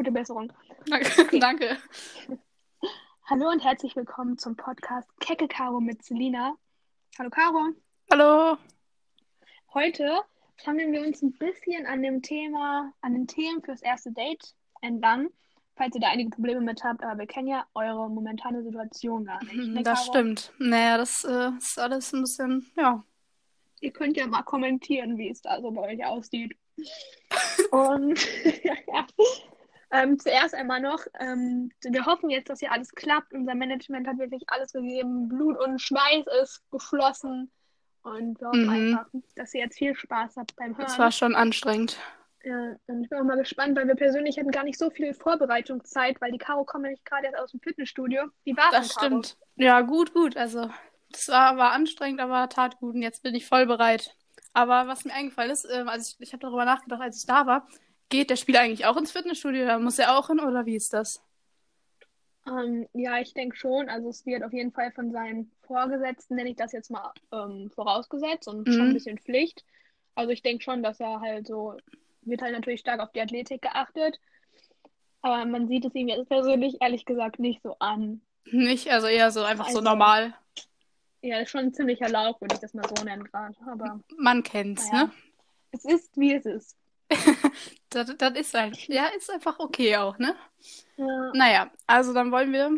Gute Besserung. Danke. Danke. Hallo und herzlich willkommen zum Podcast Kecke Caro mit Selina. Hallo Caro. Hallo. Heute sammeln wir uns ein bisschen an dem Thema, an den Themen fürs erste Date entlang, falls ihr da einige Probleme mit habt, aber wir kennen ja eure momentane Situation gar nicht. Ne, Das Caro? stimmt. Naja, das äh, ist alles ein bisschen, ja. Ihr könnt ja mal kommentieren, wie es da so bei euch aussieht. Und ja. Ähm, zuerst einmal noch, ähm, wir hoffen jetzt, dass hier alles klappt. Unser Management hat wirklich alles gegeben. Blut und Schweiß ist geflossen. Und wir hoffen Mhm. einfach, dass ihr jetzt viel Spaß habt beim Es Hören. war schon anstrengend. Ja, und ich bin auch mal gespannt, weil wir persönlich hatten gar nicht so viel Vorbereitungszeit, weil die Caro kommt nämlich gerade erst aus dem Fitnessstudio. Wie war Das stimmt. Ja, gut, gut. Also, das war, war anstrengend, aber tat gut. Und jetzt bin ich voll bereit. Aber was mir eingefallen ist, ähm, also ich, ich habe darüber nachgedacht, als ich da war, geht der Spieler eigentlich auch ins Fitnessstudio? Da muss er auch hin oder wie ist das? Ähm, ja, ich denke schon. Also es wird auf jeden Fall von seinem Vorgesetzten, nenne ich das jetzt mal, ähm, vorausgesetzt und schon ein Mhm. bisschen Pflicht. Also ich denke schon, dass er halt so, wird halt natürlich stark auf die Athletik geachtet. Aber man sieht es ihm jetzt persönlich ehrlich gesagt nicht so an. Nicht, also eher so einfach so Also- normal. Ja, ist schon ein ziemlicher Lauf, würde ich das mal so nennen gerade. Aber Man kennt's, naja, ne? es ist, wie es ist. Das, das ist halt, ja, ist einfach okay auch, ne? Ja, Naja, also dann wollen wir,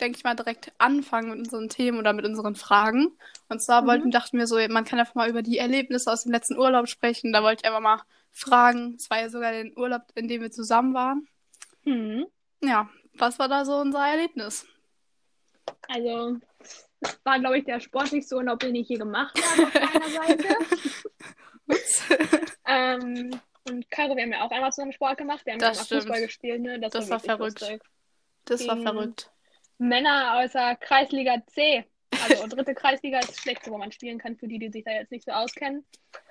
denke ich mal, direkt anfangen mit unseren Themen oder mit unseren Fragen. Und zwar Mhm. wollten, dachten wir so, man kann einfach mal über die Erlebnisse aus dem letzten Urlaub sprechen. Da wollte ich einfach mal fragen. Es war ja sogar der Urlaub, in dem wir zusammen waren. hm. Ja, was war da so unser Erlebnis? Also, war, glaube ich, der sportlichste Urlaub, den ich je gemacht habe auf meiner Seite. Ähm, und Caro, wir haben ja auch einmal zusammen Sport gemacht. Wir haben Das ja mal stimmt. Fußball gespielt, ne? Das, Das war war verrückt. lustig. Das war Gegen- verrückt. Männer aus der Kreisliga C. Also dritte Kreisliga ist das Schlechteste, wo man spielen kann, für die, die sich da jetzt nicht so auskennen.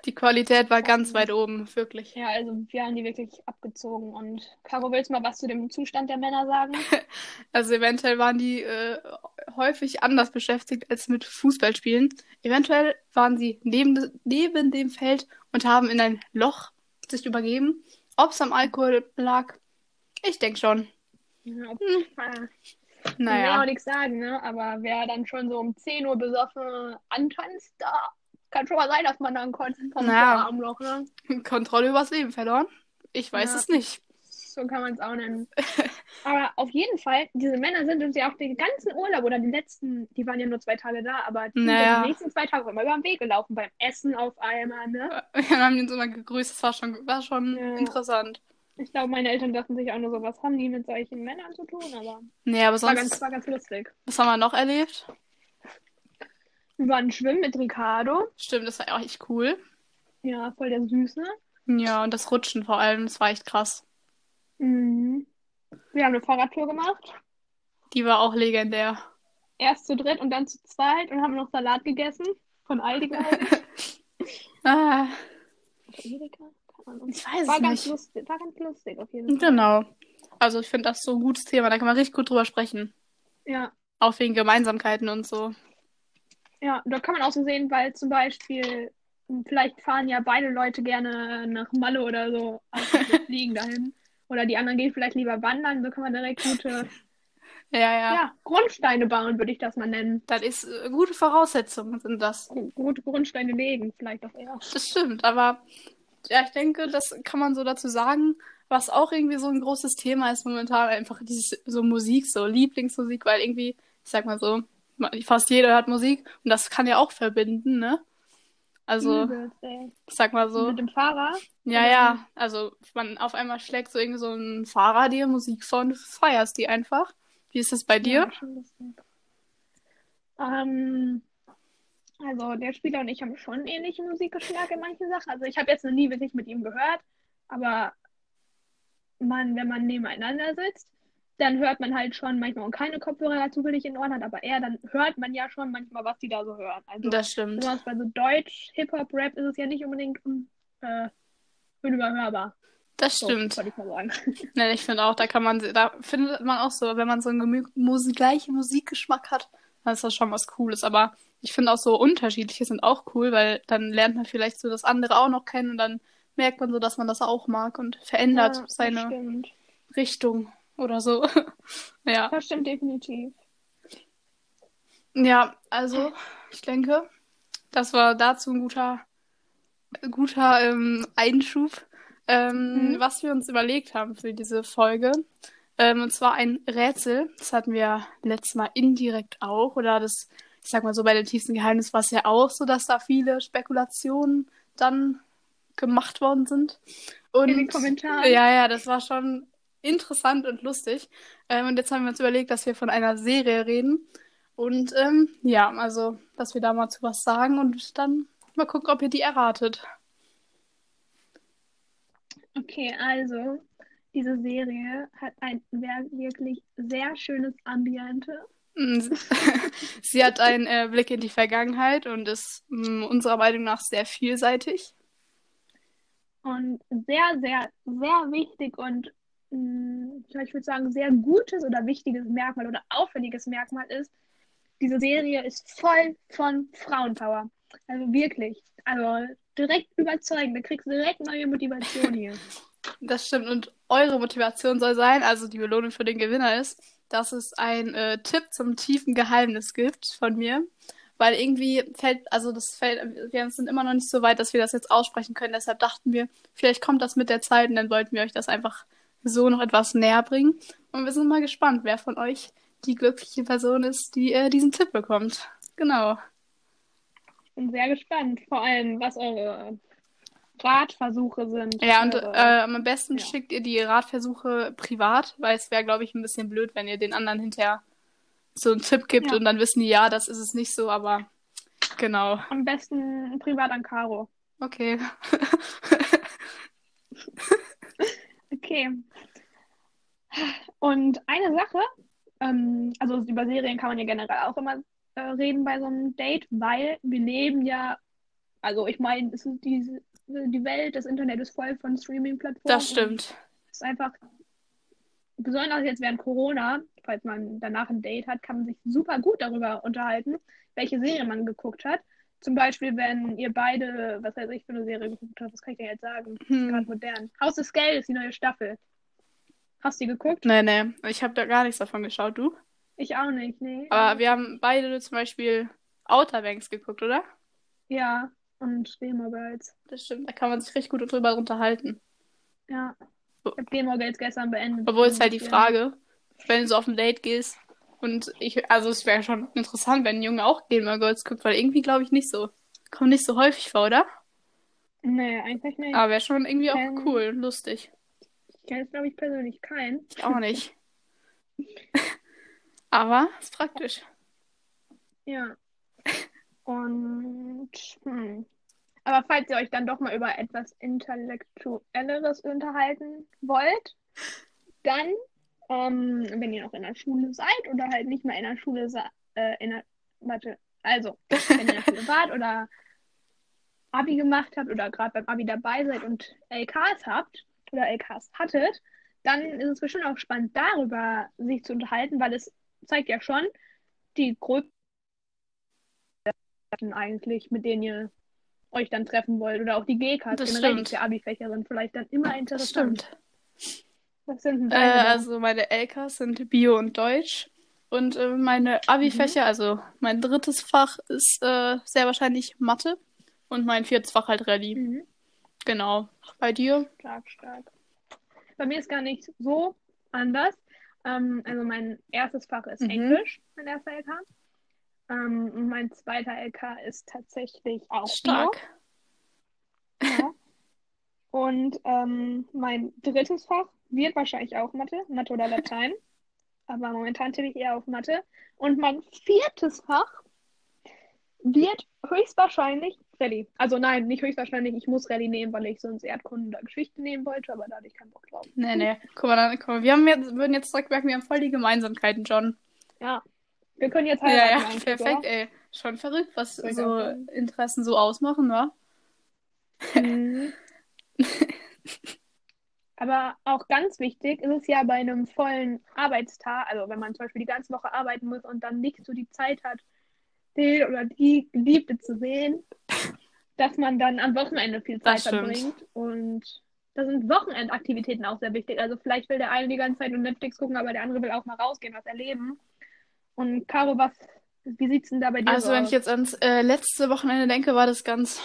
Die Qualität war ganz weit oben, wirklich. Ja, also wir haben die wirklich abgezogen. Und Caro, willst du mal was zu dem Zustand der Männer sagen? Also eventuell waren die äh, häufig anders beschäftigt als mit Fußballspielen. Eventuell waren sie neben, neben dem Feld und haben in ein Loch sich übergeben. Ob es am Alkohol lag, ich denke schon. Ja, Hm. auch Naja, nichts sagen, ne? Aber wer dann schon so um 10 Uhr besoffen antanzt, da kann schon mal sein, dass man dann vom Naja. Armloch, ne? Kontrolle übers Leben verloren? Ich weiß Ja. es nicht. So kann man es auch nennen. Aber auf jeden Fall, diese Männer sind uns ja auch den ganzen Urlaub oder die letzten, die waren ja nur zwei Tage da, aber die sind ja Naja. die nächsten zwei Tage immer über den Weg gelaufen, beim Essen auf einmal, ne? Wir haben so mal gegrüßt, das war schon, war schon Ja. interessant. Ich glaube, meine Eltern dachten sich auch nur so, was haben die mit solchen Männern zu tun? Aber Nee, aber es war ganz, sonst, war ganz lustig. was haben wir noch erlebt? Wir waren schwimmen mit Ricardo. Stimmt, das war auch echt cool. Ja, voll der Süße. Ja, und das Rutschen vor allem, das war echt krass. Mhm. Wir haben eine Fahrradtour gemacht. Die war auch legendär. Erst zu dritt und dann zu zweit und haben noch Salat gegessen. Von Aldi. Ah, Edeka? Ich weiß War es ganz nicht. lustig, war ganz lustig auf jeden Fall. Genau. Also ich finde das so ein gutes Thema, da kann man richtig gut drüber sprechen. Ja, Auch wegen Gemeinsamkeiten und so. ja, da kann man auch so sehen, weil zum Beispiel, vielleicht fahren ja beide Leute gerne nach Malle oder so, also fliegen dahin. Oder die anderen gehen vielleicht lieber wandern, so kann man direkt gute Ja, ja. ja, Grundsteine bauen, würde ich das mal nennen. Das ist äh, gute Voraussetzungen sind das. Gu- Gute Grundsteine legen, vielleicht auch eher. Das stimmt, aber ja, ich denke, das kann man so dazu sagen. Was auch irgendwie so ein großes Thema ist momentan, einfach dieses so Musik, so Lieblingsmusik, weil irgendwie, ich sag mal so, fast jeder hört Musik und das kann ja auch verbinden, ne? Also, sag mal so, Mit dem Fahrer? ja, ja, also man auf einmal schlägt so irgendwie so ein Fahrer dir Musik vor und du feierst die einfach. Wie ist das bei dir? Ja. Ähm, also der Spieler und ich haben schon einen ähnlichen Musikgeschmack in manchen Sachen. Also ich habe jetzt noch nie wirklich mit ihm gehört, aber man, wenn man nebeneinander sitzt, dann hört man halt schon manchmal und keine Kopfhörer dazu will ich in Ohren hat, aber er, dann hört man ja schon manchmal, was die da so hören. Also Das stimmt. besonders bei so Deutsch, Hip-Hop, Rap ist es ja nicht unbedingt un, äh, unüberhörbar. Das So, stimmt. ich mal sagen. Ne, ich finde auch, da kann man, da findet man auch so, wenn man so einen gemü- Musik, gleichen Musikgeschmack hat, dann ist das schon was Cooles. Aber ich finde auch so unterschiedliche sind auch cool, weil dann lernt man vielleicht so das andere auch noch kennen und dann merkt man so, dass man das auch mag und verändert Ja, seine stimmt. Richtung oder so. ja. Das stimmt definitiv. Ja, also ich denke, das war dazu ein guter, guter ähm, Einschub, ähm, Mhm. was wir uns überlegt haben für diese Folge. Ähm, und zwar ein Rätsel. Das hatten wir letztes Mal indirekt auch. Oder das, ich sag mal so, bei dem tiefsten Geheimnis war es ja auch so, dass da viele Spekulationen dann gemacht worden sind. Und In den Kommentaren. ja, ja, das war schon interessant und lustig. Ähm, und jetzt haben wir uns überlegt, dass wir von einer Serie reden. Und ähm, ja, also, dass wir da mal zu was sagen und dann mal gucken, ob ihr die erratet. Okay, also diese Serie hat ein wirklich sehr schönes Ambiente. Mm, Sie hat einen äh, Blick in die Vergangenheit und ist mm, unserer Meinung nach sehr vielseitig. Und sehr, sehr, sehr wichtig und mh, ich würde sagen, sehr gutes oder wichtiges Merkmal oder auffälliges Merkmal ist, diese Serie ist voll von Frauenpower. Also wirklich. Also direkt überzeugend. Da kriegst du direkt neue Motivation hier. Das stimmt. Und eure Motivation soll sein, also die Belohnung für den Gewinner ist, dass es ein äh, Tipp zum tiefen Geheimnis gibt von mir. Weil irgendwie fällt, also das fällt, wir sind immer noch nicht so weit, dass wir das jetzt aussprechen können. Deshalb dachten wir, vielleicht kommt das mit der Zeit und dann wollten wir euch das einfach so noch etwas näher bringen. Und wir sind mal gespannt, wer von euch die glückliche Person ist, die äh, diesen Tipp bekommt. Genau. Bin sehr gespannt, vor allem, was eure Ratversuche sind. Ja, und äh, am besten ja. schickt ihr die Ratversuche privat, weil es wäre, glaube ich, ein bisschen blöd, wenn ihr den anderen hinterher so einen Tipp gibt Ja. und dann wissen die, ja, das ist es nicht so, aber genau. am besten privat an Caro. Okay. Okay. Und eine Sache, ähm, also über Serien kann man ja generell auch immer äh, reden bei so einem Date, weil wir leben ja, also ich meine, diese, die Welt, das Internet ist voll von Streaming-Plattformen. Das stimmt. Es ist einfach, besonders jetzt während Corona, falls man danach ein Date hat, kann man sich super gut darüber unterhalten, welche Serie man geguckt hat. Zum Beispiel, wenn ihr beide, was weiß ich für eine Serie geguckt habt, was kann ich denn jetzt sagen? Hm. Gerade modern. Haus des Geldes, die neue Staffel. Hast du die geguckt? Nee, nee. Ich habe da gar nichts davon geschaut, du. Ich auch nicht, nee. Aber wir haben beide zum Beispiel Outer Banks geguckt, oder? Ja, und Gamer Girls. Das stimmt. Da kann man sich richtig gut drüber unterhalten. Ja. Ich habe Gamer Girls gestern beendet. Obwohl es halt die. Frage, wenn du so auf ein Date gehst und ich, also es wäre schon interessant, wenn ein Junge auch Gamer Girls guckt, weil irgendwie glaube ich nicht so. Kommt nicht so häufig vor, oder? Nee, eigentlich nicht. Aber wäre schon irgendwie auch Ähm. cool, lustig. Ich kenne jetzt, glaube ich, persönlich keinen. Ich auch nicht. Aber ist praktisch. Ja. Und, hm. Aber falls ihr euch dann doch mal über etwas Intellektuelleres unterhalten wollt, dann, ähm, wenn ihr noch in der Schule seid oder halt nicht mehr in der Schule seid, äh, in der, warte, also, wenn ihr in der Schule wart oder Abi gemacht habt oder gerade beim Abi dabei seid und LKs habt oder LKs hattet, dann ist es bestimmt auch spannend, darüber sich zu unterhalten, weil es zeigt ja schon die größten eigentlich, mit denen ihr euch dann treffen wollt. Oder auch die GKs, Das generell stimmt. die Abi-Fächer sind vielleicht dann immer Das interessant. stimmt. Was sind denn Äh, deine da? also meine LKs sind Bio und Deutsch. Und äh, meine Abi-Fächer, also mein drittes Fach ist äh, sehr wahrscheinlich Mathe. Und mein viertes Fach halt Rallye. Mhm. Genau. Bei dir? Stark, stark. Bei mir ist gar nicht so anders. Ähm, also mein erstes Fach ist Mhm. Englisch, mein erster LK. Ähm, und mein zweiter LK ist tatsächlich auch Stark. Bio. Ja. Und ähm, mein drittes Fach wird wahrscheinlich auch Mathe, Mathe oder Latein. Aber momentan tippe ich eher auf Mathe. Und mein viertes Fach wird höchstwahrscheinlich Rallye. Also nein, nicht höchstwahrscheinlich. Ich muss Rallye nehmen, weil ich sonst Erdkunde oder Geschichte nehmen wollte, aber da hatte ich keinen Bock drauf. Nee, nee. Guck mal, dann, guck mal. Wir haben jetzt, würden jetzt direkt merken, wir haben voll die Gemeinsamkeiten, John. Ja. Wir können jetzt Ja, heiraten ja, eigentlich, perfekt, oder? ey. Schon verrückt, was ich so. Interessen so ausmachen, wa? Mhm. Aber auch ganz wichtig ist es ja bei einem vollen Arbeitstag, also wenn man zum Beispiel die ganze Woche arbeiten muss und dann nicht so die Zeit hat, den oder die Geliebte zu sehen, dass man dann am Wochenende viel Zeit verbringt. Und da sind Wochenendaktivitäten auch sehr wichtig. Also vielleicht will der eine die ganze Zeit nur Netflix gucken, aber der andere will auch mal rausgehen, was erleben. Und Caro, was, wie sieht's denn da bei dir Also so wenn aus? ich jetzt ans äh, letzte Wochenende denke, war das ganz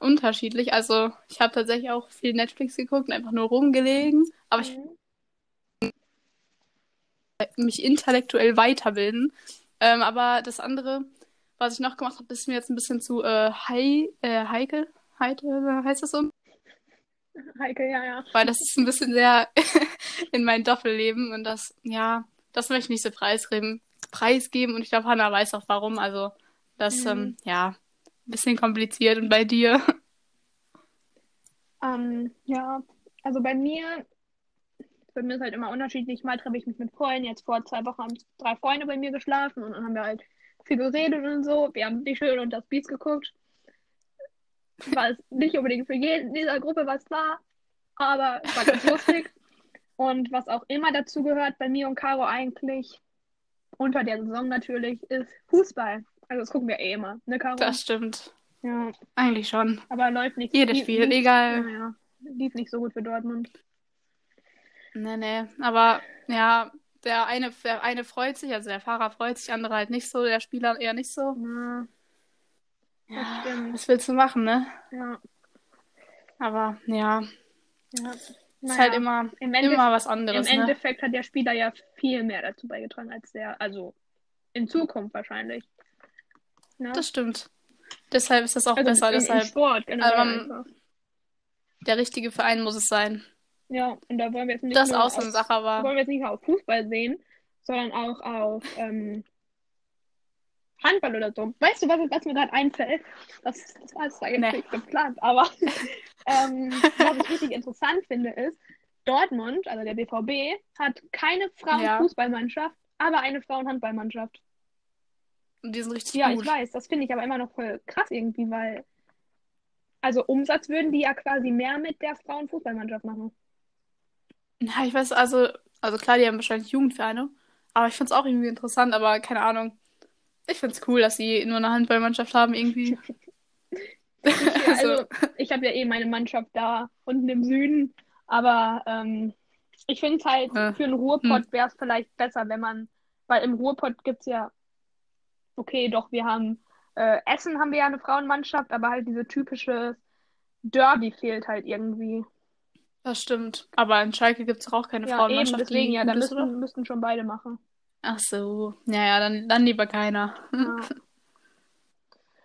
unterschiedlich. Also ich habe tatsächlich auch viel Netflix geguckt und einfach nur rumgelegen. Aber ich Mhm. mich intellektuell weiterbilden. Ähm, aber das andere, was ich noch gemacht habe, ist mir jetzt ein bisschen zu äh, hei äh, heikel. Heikel, heißt das so? Heike, ja, ja. Weil das ist ein bisschen sehr in mein Doppelleben und das, ja, das möchte ich nicht so preisgeben, preisgeben und ich glaube, Hannah weiß auch warum. Also, das, Mhm. ähm, ja, ein bisschen kompliziert und bei dir. Ähm, ja, also bei mir, bei mir ist halt immer unterschiedlich. Mal treffe ich mich mit Freunden. Jetzt vor zwei Wochen haben drei Freunde bei mir geschlafen und dann haben wir halt viel geredet und so. Wir haben die Schöne und das Biest geguckt. War es nicht unbedingt für jeden in dieser Gruppe was war, aber es war ganz lustig. Und was auch immer dazu gehört, bei mir und Caro eigentlich, unter der Saison natürlich, ist Fußball. Also das gucken wir eh immer, ne, Caro? Das stimmt. Ja, Eigentlich schon. aber läuft nicht. Jedes lief- Spiel, lief- egal. Ja, ja. Lief nicht so gut für Dortmund. Nee, nee. Aber ja, der eine, der eine freut sich, also der Fahrer freut sich, der andere halt nicht so, der Spieler eher nicht so. Ja, das Ja, stimmt. was willst du machen, ne? Ja, Aber ja, ja. ist Naja, halt immer, im, immer was im anderes, ne? Endeffekt hat der Spieler ja viel mehr dazu beigetragen als der, also in Zukunft wahrscheinlich. Ne? Das stimmt. Deshalb ist das auch also besser. Deshalb, Sport generell einfach. der richtige Verein muss es sein. Ja, und da wollen wir jetzt nicht Das nur auf, aber wollen wir jetzt nicht nur auf Fußball sehen, sondern auch auf ähm, Handball oder so. Weißt du, was, was mir gerade einfällt? Das, das war jetzt eigentlich Nee. nicht geplant, aber ähm, was ich richtig interessant finde, ist, Dortmund, also der BVB, hat keine Frauenfußballmannschaft, aber eine Frauenhandballmannschaft. Die sind richtig Ja, gut. ich weiß, das finde ich aber immer noch voll krass irgendwie, weil also Umsatz würden die ja quasi mehr mit der Frauenfußballmannschaft machen. Ja, ich weiß, also, also klar, die haben wahrscheinlich Jugendvereine, aber ich finde es auch irgendwie interessant, aber keine Ahnung. Ich finde es cool, dass sie nur eine Handballmannschaft haben, irgendwie. Ja, also ich habe ja eh meine Mannschaft da unten im Süden, aber ähm, ich finde es halt, Äh, für einen Ruhrpott wäre es vielleicht besser, wenn man, weil im Ruhrpott gibt es ja, okay, doch, wir haben, äh, Essen haben wir ja eine Frauenmannschaft, aber halt diese typische Derby fehlt halt irgendwie. Das stimmt. Aber in Schalke gibt es auch keine Ja, eben, Frauenmannschaft, deswegen die ja, da müssten, müssten schon beide machen. Ach so. Naja, dann, dann lieber keiner. Ja.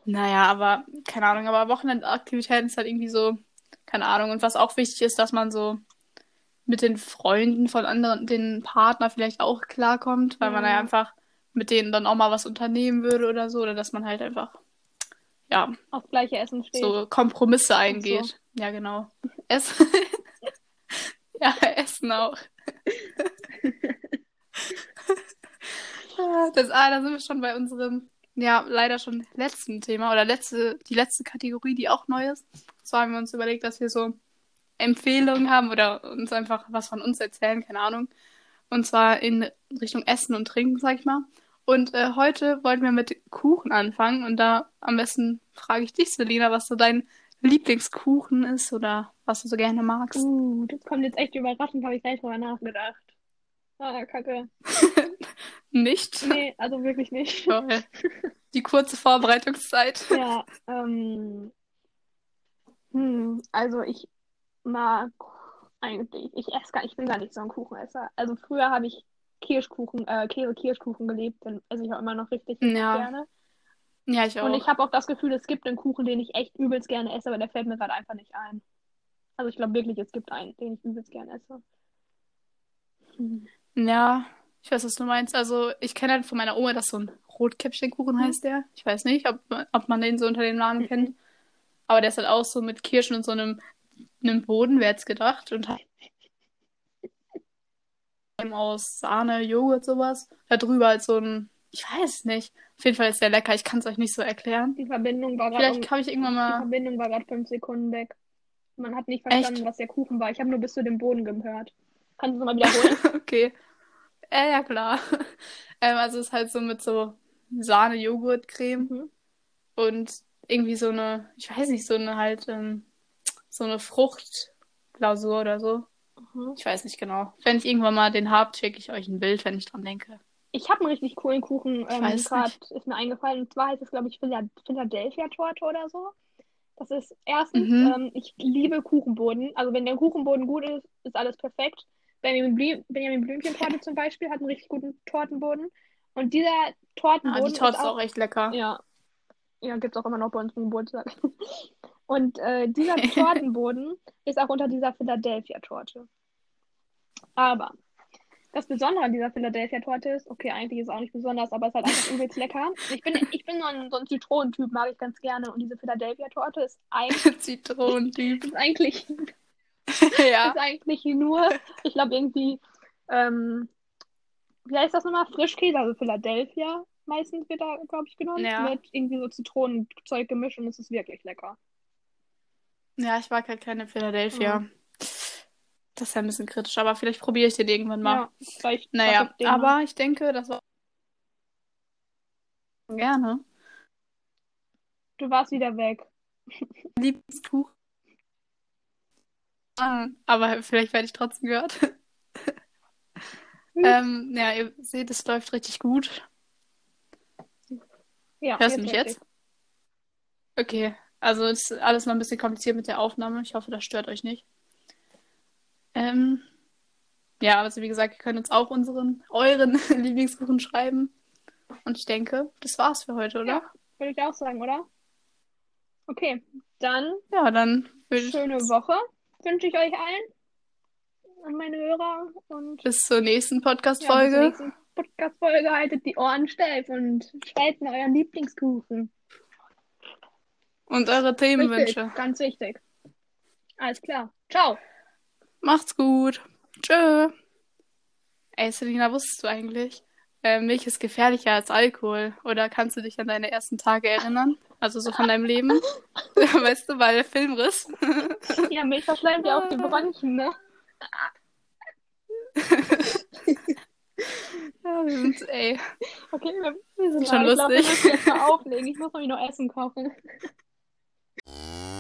Naja, aber keine Ahnung, aber Wochenendaktivitäten ist halt irgendwie so, keine Ahnung. Und was auch wichtig ist, dass man so mit den Freunden von anderen, den Partner vielleicht auch klarkommt, weil man Ja. ja einfach mit denen dann auch mal was unternehmen würde oder so, oder dass man halt einfach, ja, Auf gleiche Essen steht. so Kompromisse Ach so. eingeht. Ja, genau. Essen. ja, Essen auch. Das, ah, da sind wir schon bei unserem, ja, leider schon letzten Thema oder letzte, die letzte Kategorie, die auch neu ist. Und zwar haben wir uns überlegt, dass wir so Empfehlungen haben oder uns einfach was von uns erzählen, keine Ahnung. Und zwar in Richtung Essen und Trinken, sag ich mal. Und äh, heute wollten wir mit Kuchen anfangen und da am besten frage ich dich, Selina, was so dein Lieblingskuchen ist oder was du so gerne magst. Uh, das kommt jetzt echt überraschend, habe ich gleich drüber nachgedacht. Ah, kacke. Nicht? Nee, also wirklich nicht. Toll. Die kurze Vorbereitungszeit. Ja, ähm, hm, also ich mag eigentlich, ich esse gar, ich bin gar nicht so ein Kuchenesser. Also früher habe ich Kirschkuchen, äh, Käse-Kirschkuchen gelebt, den esse ich auch immer noch richtig Ja. gerne. Ja, ich auch. Und ich habe auch das Gefühl, es gibt einen Kuchen, den ich echt übelst gerne esse, aber der fällt mir gerade einfach nicht ein. Also ich glaube wirklich, es gibt einen, den ich übelst gerne esse. Hm. Ja, ich weiß, was du meinst. Also, ich kenne halt von meiner Oma, dass so ein Rotkäppchenkuchen Mhm. heißt der. Ich weiß nicht, ob, ob man den so unter dem Namen kennt. Aber der ist halt auch so mit Kirschen und so einem, einem Boden, wer hätte gedacht. Und hat aus Sahne, Joghurt, sowas. Da drüber halt so ein, ich weiß nicht. Auf jeden Fall ist der lecker. Ich kann es euch nicht so erklären. Die Verbindung war gerade Vielleicht habe ich irgendwann Die mal. Verbindung war gerade fünf Sekunden weg. Man hat nicht verstanden, Echt? was der Kuchen war. Ich habe nur bis zu dem Boden gehört. Kannst du es mal wiederholen? Okay. Äh, ja, klar. Ähm, also es ist halt so mit so Sahne-Joghurt-Creme Mhm. und irgendwie so eine, ich weiß nicht, so eine halt, ähm, so eine Frucht, Klausur oder so. Mhm. Ich weiß nicht genau. Wenn ich irgendwann mal den hab, schicke ich euch ein Bild, wenn ich dran denke. Ich habe einen richtig coolen Kuchen, ähm, gerade ist mir eingefallen. Und zwar heißt es, glaube ich, Phila- Philadelphia-Torte oder so. Das ist erstens, Mhm. ähm, ich liebe Kuchenboden. Also wenn der Kuchenboden gut ist, ist alles perfekt. Benjamin, Blü Benjamin Blümchen-Torte zum Beispiel hat einen richtig guten Tortenboden. Und dieser Ah, Tortenboden die Torte ist ist auch echt lecker. Ja. Ja, gibt's auch immer noch bei uns zum Geburtstag. Und äh, dieser Tortenboden ist auch unter dieser Philadelphia-Torte. Aber das Besondere an dieser Philadelphia-Torte ist, okay, eigentlich ist es auch nicht besonders, aber es ist halt einfach übelst lecker. Ich bin, ich bin so ein, so ein Zitronentyp, mag ich ganz gerne. Und diese Philadelphia-Torte ist, ein, Zitronentyp. ist eigentlich ja. ist eigentlich nur, ich glaube irgendwie, ähm, wie heißt das nochmal? Frischkäse, also Philadelphia meistens wird da, glaube ich, genommen. Ja. Mit irgendwie so Zitronenzeug gemischt und es ist wirklich lecker. Ja, ich mag halt keine Philadelphia. Das ist ja ein bisschen kritisch, aber vielleicht probiere ich den irgendwann mal. Ja, vielleicht Naja, ich mal. aber ich denke, das war gerne. Du warst wieder weg. Lieblingskuchen. Ah, Aber vielleicht werde ich trotzdem gehört. ähm, ja, ihr seht, es läuft richtig gut. Ja, Hörst du mich jetzt? Okay, also ist alles noch ein bisschen kompliziert mit der Aufnahme. Ich hoffe, das stört euch nicht. Ähm, ja, also wie gesagt, ihr könnt uns auch unseren, euren Lieblingskuchen schreiben. Und ich denke, das war's für heute, oder? Ja. Würde ich auch sagen, oder? Okay, dann Ja, dann schöne Woche wünsche ich euch allen und meine Hörer und bis zur nächsten ja, bis zur Podcast-Folge. nächsten Podcast-Folge haltet die Ohren steif und schreibt mir euren Lieblingskuchen. Und eure Themenwünsche. Richtig, ganz wichtig. Alles klar. Ciao. Macht's gut. Tschö. Ey, Selina, wusstest du eigentlich, äh, Milch ist gefährlicher als Alkohol? Oder kannst du dich an deine ersten Tage erinnern? Also so von deinem Leben? weißt du, weil der Filmriss. Ja, Milch verschleimt ja auch die Bronchien, ne? ja, wir sind, ey, Okay, wir, wir sind schon ich glaube, wir lustig. müssen jetzt mal auflegen. Ich muss nämlich noch Essen kochen. you